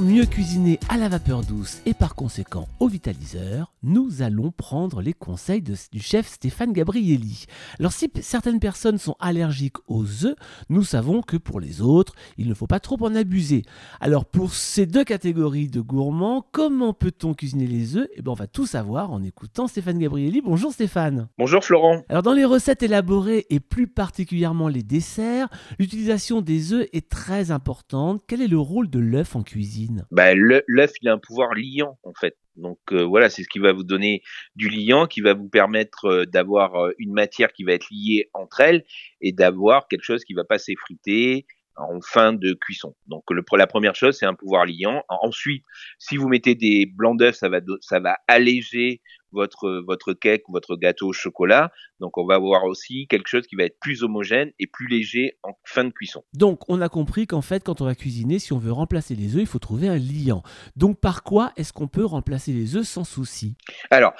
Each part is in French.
mieux cuisiner à la vapeur douce et par conséquent au vitaliseur, nous allons prendre les conseils de- du chef Stéphane Gabrielli. Alors si certaines personnes sont allergiques aux œufs, nous savons que pour les autres, il ne faut pas trop en abuser. Alors pour ces deux catégories de gourmands, comment peut-on cuisiner les œufs? Eh ben on va tout savoir en écoutant Stéphane Gabrielli. Bonjour Stéphane. Bonjour Florent. Alors dans les recettes élaborées et plus particulièrement les desserts, l'utilisation des œufs est très importante. Quel est le rôle de l'œuf en cuisine Bah, l'œuf, il a un pouvoir liant en fait. Donc euh, voilà, c'est ce qui va vous donner du liant, qui va vous permettre euh, d'avoir euh, une matière qui va être liée entre elles et d'avoir quelque chose qui va pas s'effriter en fin de cuisson. Donc le, la première chose, c'est un pouvoir liant. Ensuite, si vous mettez des blancs d'œufs, ça va, do- ça va alléger votre, votre cake ou votre gâteau au chocolat. Donc on va avoir aussi quelque chose qui va être plus homogène et plus léger en fin de cuisson. Donc on a compris qu'en fait quand on va cuisiner, si on veut remplacer les œufs, il faut trouver un liant. Donc par quoi est-ce qu'on peut remplacer les œufs sans souci? Alors,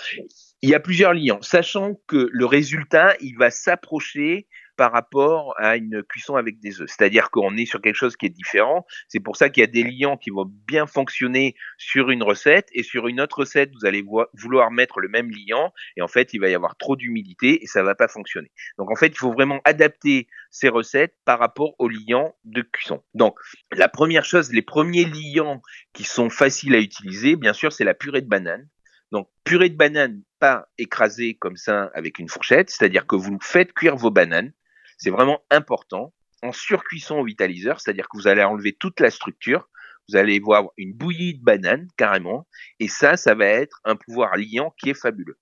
il y a plusieurs liants, sachant que le résultat, il va s'approcher par rapport à une cuisson avec des œufs. C'est-à-dire qu'on est sur quelque chose qui est différent. C'est pour ça qu'il y a des liants qui vont bien fonctionner sur une recette et sur une autre recette, vous allez vo- vouloir mettre le même liant et en fait, il va y avoir trop d'humidité et ça va pas fonctionner. Donc en fait, il faut vraiment adapter ces recettes par rapport aux liants de cuisson. Donc la première chose, les premiers liants qui sont faciles à utiliser, bien sûr, c'est la purée de banane. Donc, purée de banane, pas écrasée comme ça avec une fourchette, c'est-à-dire que vous faites cuire vos bananes. C'est vraiment important. En surcuisson au vitaliseur, c'est-à-dire que vous allez enlever toute la structure. Vous allez voir une bouillie de banane, carrément. Et ça, ça va être un pouvoir liant qui est fabuleux.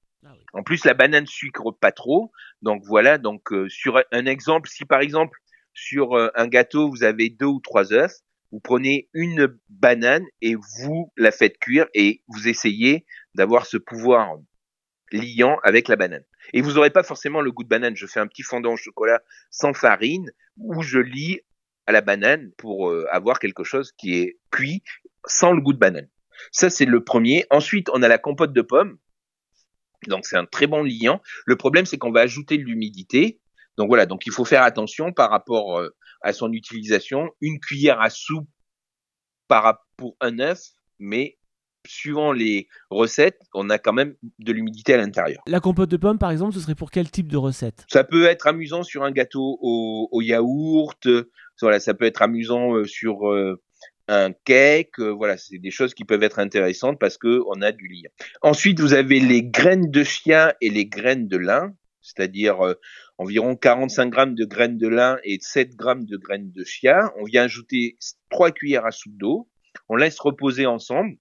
En plus, la banane sucre pas trop. Donc voilà, donc euh, sur un exemple, si par exemple sur euh, un gâteau vous avez deux ou trois œufs, vous prenez une banane et vous la faites cuire et vous essayez d'avoir ce pouvoir liant avec la banane. Et vous n'aurez pas forcément le goût de banane. Je fais un petit fondant au chocolat sans farine où je lis à la banane pour euh, avoir quelque chose qui est cuit sans le goût de banane. Ça, c'est le premier. Ensuite, on a la compote de pommes. Donc, c'est un très bon liant. Le problème, c'est qu'on va ajouter de l'humidité. Donc voilà, donc il faut faire attention par rapport euh, à son utilisation. Une cuillère à soupe pour un œuf, mais suivant les recettes, on a quand même de l'humidité à l'intérieur. La compote de pommes par exemple, ce serait pour quel type de recette? Ça peut être amusant sur un gâteau au, au yaourt, euh, voilà, ça peut être amusant euh, sur euh, un cake, voilà, c'est des choses qui peuvent être intéressantes parce que on a du liant. Ensuite, vous avez les graines de chia et les graines de lin, c'est-à-dire environ 45 grammes de graines de lin et 7 grammes de graines de chia. On vient ajouter 3 cuillères à soupe d'eau. On laisse reposer ensemble.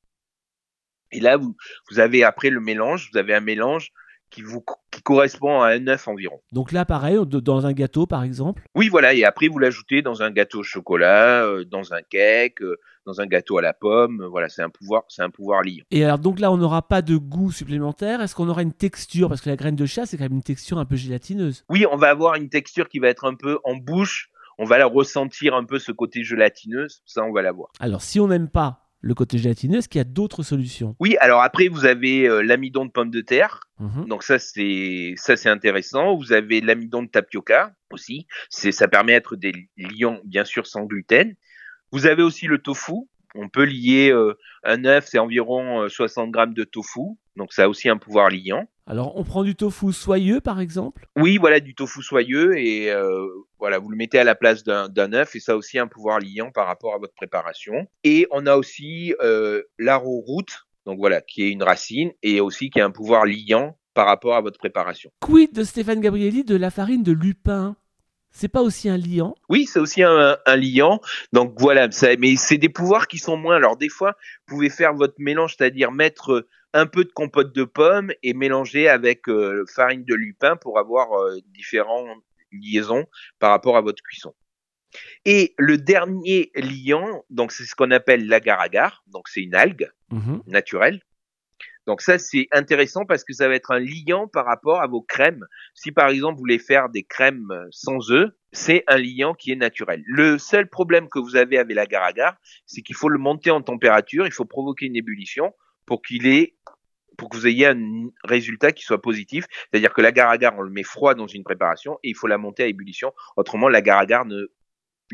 Et là, vous, vous avez après le mélange, vous avez un mélange qui, vous, qui correspond à un œuf environ. Donc là, pareil, dans un gâteau par exemple? Oui, voilà, et après vous l'ajoutez dans un gâteau au chocolat, euh, dans un cake, euh, dans un gâteau à la pomme. euh, Voilà, c'est un pouvoir, c'est un pouvoir liant. Et alors donc là, on n'aura pas de goût supplémentaire. Est-ce qu'on aura une texture? Parce que la graine de chat, c'est quand même une texture un peu gélatineuse. Oui, on va avoir une texture qui va être un peu en bouche. On va la ressentir un peu ce côté gélatineux. Ça, on va l'avoir. Alors si on n'aime pas le côté gélatineux, est-ce qu'il y a d'autres solutions? Oui, alors après vous avez euh, l'amidon de pomme de terre. Mhm. Donc ça c'est ça c'est intéressant. Vous avez l'amidon de tapioca aussi. C'est ça permet d'être des liants bien sûr sans gluten. Vous avez aussi le tofu. On peut lier euh, un œuf, c'est environ euh, 60 grammes de tofu. Donc ça a aussi un pouvoir liant. Alors on prend du tofu soyeux par exemple? Oui, voilà du tofu soyeux et euh, voilà vous le mettez à la place d'un d'un œuf et ça a aussi un pouvoir liant par rapport à votre préparation. Et on a aussi euh, l'arrowroot, donc voilà qui est une racine et aussi qui a un pouvoir liant par rapport à votre préparation. Quid de Stéphane Gabrielli de la farine de lupin? C'est pas aussi un liant Oui, c'est aussi un, un liant. Donc voilà, ça, mais c'est des pouvoirs qui sont moins. Alors des fois, vous pouvez faire votre mélange, c'est-à-dire mettre un peu de compote de pommes et mélanger avec euh, farine de lupin pour avoir euh, différentes liaisons par rapport à votre cuisson. Et le dernier liant, donc c'est ce qu'on appelle l'agar-agar, donc c'est une algue Mhm. naturelle. Donc ça c'est intéressant parce que ça va être un liant par rapport à vos crèmes. Si par exemple vous voulez faire des crèmes sans œufs, c'est un liant qui est naturel. Le seul problème que vous avez avec l'agar-agar, c'est qu'il faut le monter en température, il faut provoquer une ébullition pour qu'il ait pour que vous ayez un résultat qui soit positif, c'est-à-dire que l'agar-agar on le met froid dans une préparation et il faut la monter à ébullition, autrement l'agar-agar ne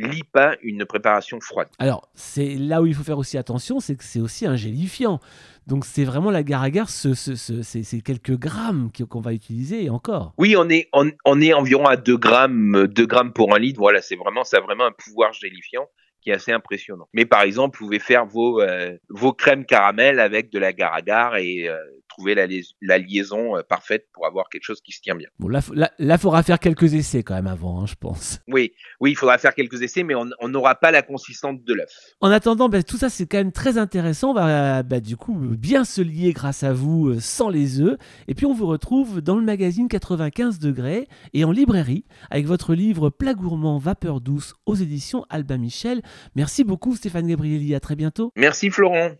lie pas une préparation froide. Alors, c'est là où il faut faire aussi attention, c'est que c'est aussi un gélifiant. Donc c'est vraiment l'agar-agar, ce, ce, ce, c'est quelques grammes qu'on va utiliser et encore. Oui, on est, on, on est environ à 2 grammes, 2 grammes pour un litre. Voilà, c'est vraiment, ça a vraiment un pouvoir gélifiant qui est assez impressionnant. Mais par exemple, vous pouvez faire vos, euh, vos crèmes caramel avec de l'agar-agar et euh, trouver la, la liaison euh, parfaite pour avoir quelque chose qui se tient bien. Bon, là, il faudra faire quelques essais quand même avant, hein, je pense. Oui, oui, il faudra faire quelques essais, mais on n'aura pas la consistance de l'œuf. En attendant, bah, tout ça, c'est quand même très intéressant. On va bah, du coup bien se lier grâce à vous euh, sans les œufs. Et puis, on vous retrouve dans le magazine 95 degrés et en librairie avec votre livre Plat gourmand, vapeur douce aux éditions Albin Michel. Merci beaucoup, Stéphane Gabrielli. À très bientôt. Merci, Florent.